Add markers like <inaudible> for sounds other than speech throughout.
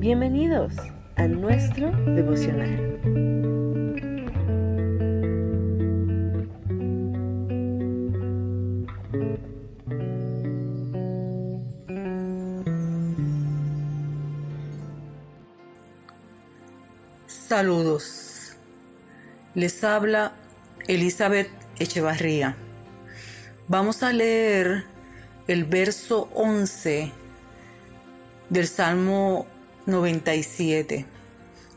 Bienvenidos a nuestro devocional. Saludos. Les habla Elizabeth Echevarría. Vamos a leer el verso 11 del Salmo 97.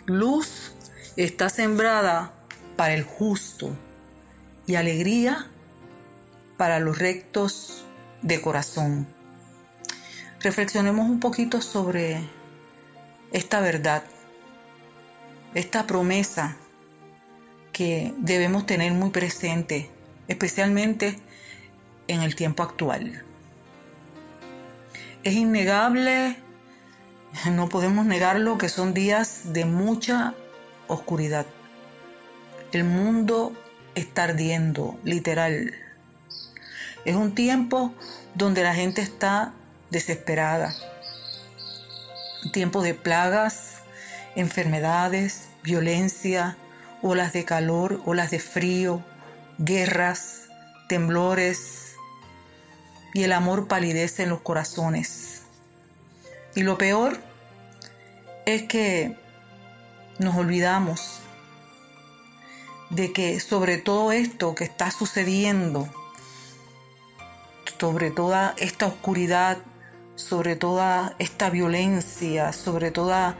Luz está sembrada para el justo y alegría para los rectos de corazón. Reflexionemos un poquito sobre esta verdad, esta promesa que debemos tener muy presente, especialmente en el tiempo actual. Es innegable <laughs> no podemos negarlo que son días de mucha oscuridad. El mundo está ardiendo, literal. Es un tiempo donde la gente está desesperada. Tiempo de plagas, enfermedades, violencia, olas de calor, olas de frío, guerras, temblores y el amor palidece en los corazones. Y lo peor es que nos olvidamos de que sobre todo esto que está sucediendo, sobre toda esta oscuridad, sobre toda esta violencia, sobre toda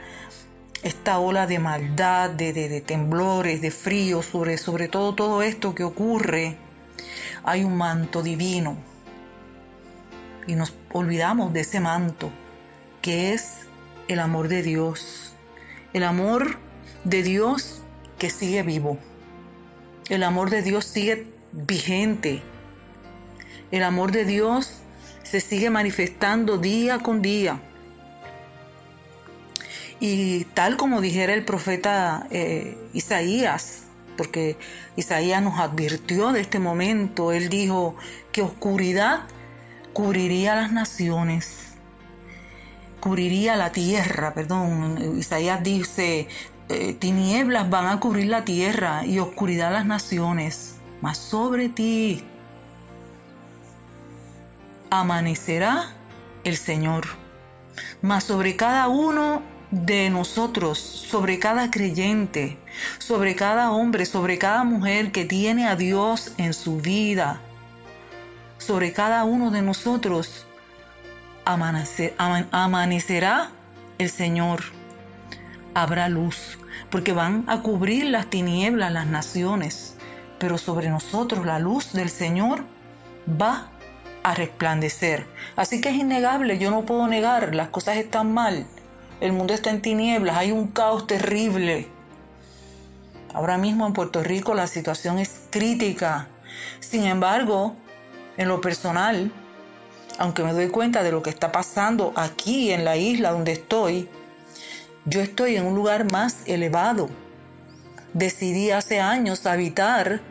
esta ola de maldad, de, temblores, de frío, sobre, sobre todo todo esto que ocurre, hay un manto divino. Y nos olvidamos de ese manto que es el amor de Dios. El amor de Dios que sigue vivo. El amor de Dios sigue vigente. El amor de Dios se sigue manifestando día con día. Y tal como dijera el profeta eh, Isaías, porque Isaías nos advirtió de este momento, él dijo que oscuridad cubriría las naciones cubriría la tierra, perdón, Isaías dice, eh, tinieblas van a cubrir la tierra y oscuridad las naciones, mas sobre ti amanecerá el Señor, mas sobre cada uno de nosotros, sobre cada creyente, sobre cada hombre, sobre cada mujer que tiene a Dios en su vida, sobre cada uno de nosotros, amanecerá el Señor. Habrá luz, porque van a cubrir las tinieblas las naciones, pero sobre nosotros la luz del Señor va a resplandecer. Así que es innegable, yo no puedo negar, las cosas están mal, el mundo está en tinieblas, hay un caos terrible. Ahora mismo en Puerto Rico la situación es crítica. Sin embargo, en lo personal, aunque me doy cuenta de lo que está pasando aquí en la isla donde estoy, yo estoy en un lugar más elevado. Decidí hace años habitar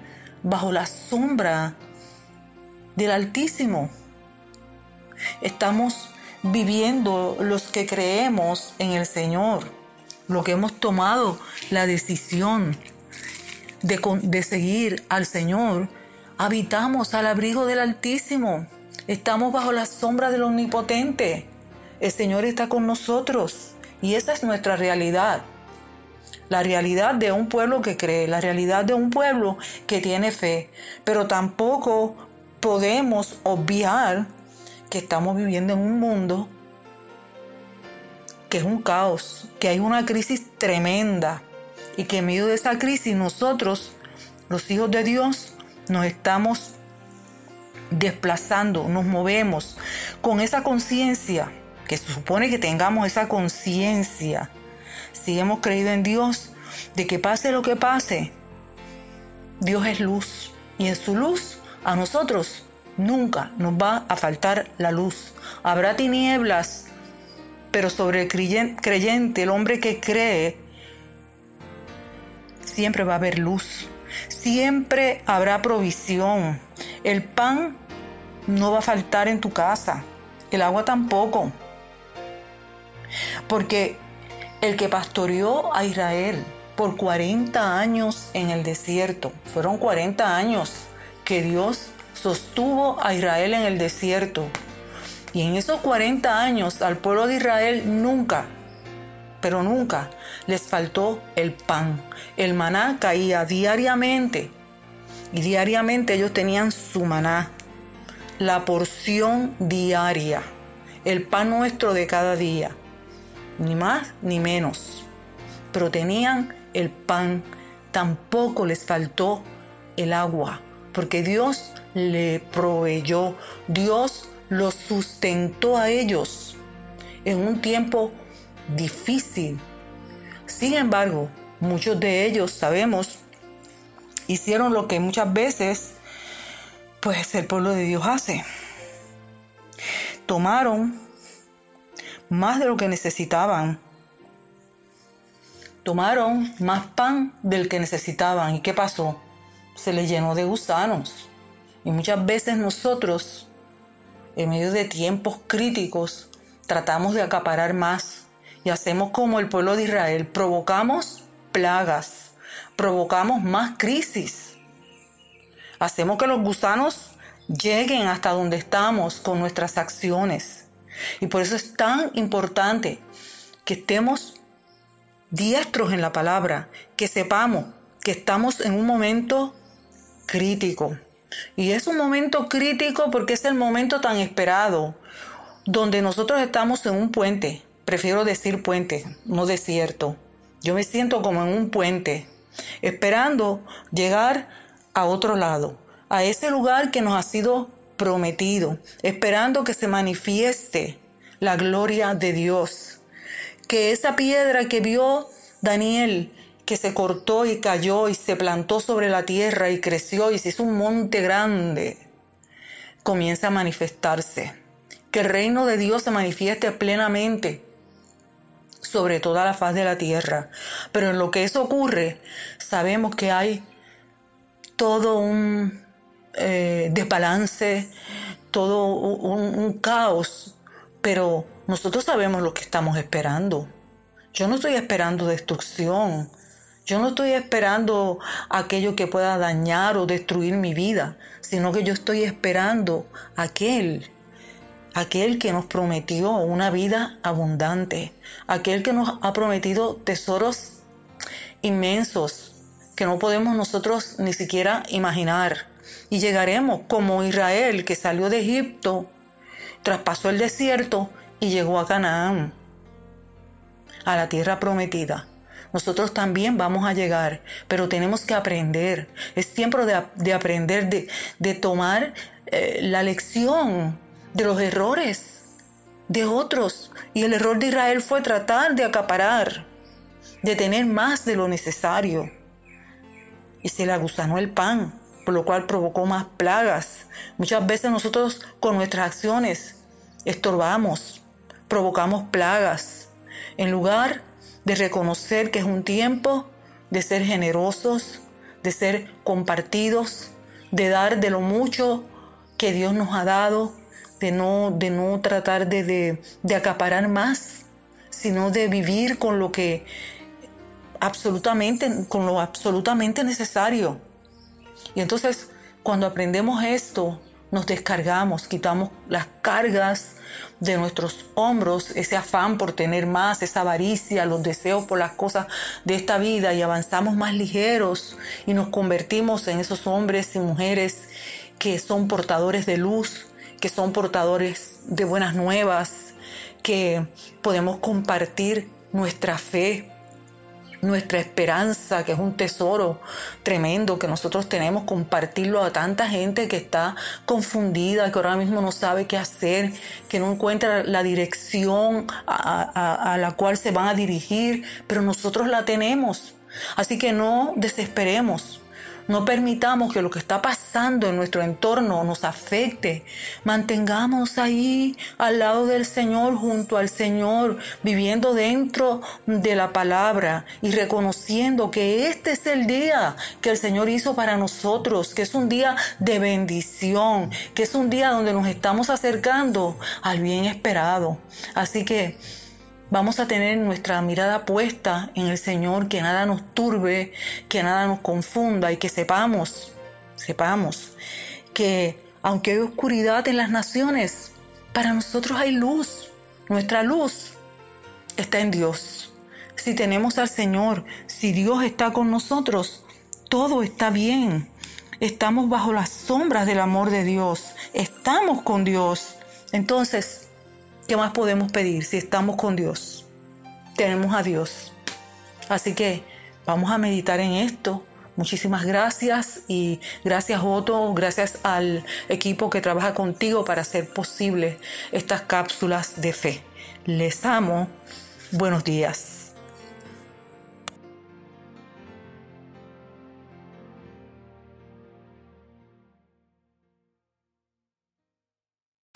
bajo la sombra del Altísimo. Estamos viviendo los que creemos en el Señor, lo que hemos tomado la decisión de, de seguir al Señor, habitamos al abrigo del Altísimo. Estamos bajo la sombra del Omnipotente. El Señor está con nosotros y esa es nuestra realidad. La realidad de un pueblo que cree, la realidad de un pueblo que tiene fe. Pero tampoco podemos obviar que estamos viviendo en un mundo que es un caos, que hay una crisis tremenda y que en medio de esa crisis nosotros, los hijos de Dios, nos estamos desplazando, nos movemos con esa conciencia, que se supone que tengamos esa conciencia, si hemos creído en Dios, de que pase lo que pase, Dios es luz y en su luz a nosotros nunca nos va a faltar la luz. Habrá tinieblas, pero sobre el creyente, el hombre que cree, siempre va a haber luz. Siempre habrá provisión. El pan no va a faltar en tu casa, el agua tampoco. Porque el que pastoreó a Israel por 40 años en el desierto. Fueron 40 años que Dios sostuvo a Israel en el desierto. Y en esos 40 años al pueblo de Israel nunca, pero nunca les faltó el pan. El maná caía diariamente. Y diariamente ellos tenían su maná. La porción diaria. El pan nuestro de cada día. Ni más ni menos. Pero tenían el pan. Tampoco les faltó el agua. Porque Dios le proveyó. Dios los sustentó a ellos en un tiempo difícil. Sin embargo, muchos de ellos, sabemos, hicieron lo que muchas veces pues el pueblo de Dios hace. Tomaron más de lo que necesitaban. Tomaron más pan del que necesitaban. ¿Y qué pasó? Se les llenó de gusanos. Y muchas veces nosotros, en medio de tiempos críticos, tratamos de acaparar más y hacemos como el pueblo de Israel. Provocamos plagas, provocamos más crisis. Hacemos que los gusanos lleguen hasta donde estamos con nuestras acciones. Y por eso es tan importante que estemos diestros en la palabra, que sepamos que estamos en un momento crítico. Y es un momento crítico porque es el momento tan esperado, donde nosotros estamos en un puente. Prefiero decir puente, no desierto. Yo me siento como en un puente, esperando llegar a otro lado, a ese lugar que nos ha sido prometido, esperando que se manifieste la gloria de Dios. Que esa piedra que vio Daniel que se cortó y cayó y se plantó sobre la tierra y creció y se hizo un monte grande, comienza a manifestarse. Que el reino de Dios se manifieste plenamente sobre toda la faz de la tierra. Pero en lo que eso ocurre, sabemos que hay todo un eh, desbalance, todo un caos, pero nosotros sabemos lo que estamos esperando. Yo no estoy esperando destrucción, yo no estoy esperando aquello que pueda dañar o destruir mi vida, sino que yo estoy esperando aquel, aquel que nos prometió una vida abundante, aquel que nos ha prometido tesoros inmensos que no podemos nosotros ni siquiera imaginar. Y llegaremos como Israel que salió de Egipto, traspasó el desierto y llegó a Canaán, a la tierra prometida nosotros también vamos a llegar, pero tenemos que aprender. Es tiempo de, aprender, de, tomar eh, la lección de los errores de otros. Y el error de Israel fue tratar de acaparar, de tener más de lo necesario. Y se le agusanó el pan, por lo cual provocó más plagas. Muchas veces nosotros con nuestras acciones estorbamos, provocamos plagas. En lugar de reconocer que es un tiempo de ser generosos, de ser compartidos, de dar de lo mucho que Dios nos ha dado, de no, de no tratar de, de acaparar más, sino de vivir con lo que absolutamente, con lo absolutamente necesario. Y entonces, cuando aprendemos esto, nos descargamos, quitamos las cargas de nuestros hombros, ese afán por tener más, esa avaricia, los deseos por las cosas de esta vida y avanzamos más ligeros y nos convertimos en esos hombres y mujeres que son portadores de luz, que son portadores de buenas nuevas, que podemos compartir nuestra fe, nuestra esperanza, que es un tesoro tremendo que nosotros tenemos, compartirlo a tanta gente que está confundida, que ahora mismo no sabe qué hacer, que no encuentra la dirección a, la cual se van a dirigir, pero nosotros la tenemos. Así que no desesperemos. No permitamos que lo que está pasando en nuestro entorno nos afecte. Mantengamos ahí al lado del Señor, junto al Señor, viviendo dentro de la palabra y reconociendo que este es el día que el Señor hizo para nosotros, que es un día de bendición, que es un día donde nos estamos acercando al bien esperado. Así que Vamos a tener nuestra mirada puesta en el Señor, que nada nos turbe, que nada nos confunda y que sepamos, sepamos que aunque hay oscuridad en las naciones, para nosotros hay luz. Nuestra luz está en Dios. Si tenemos al Señor, si Dios está con nosotros, todo está bien. Estamos bajo las sombras del amor de Dios. Estamos con Dios. Entonces, ¿qué más podemos pedir si estamos con Dios? Tenemos a Dios. Así que vamos a meditar en esto. Muchísimas gracias y gracias Otto, gracias al equipo que trabaja contigo para hacer posible estas cápsulas de fe. Les amo. Buenos días.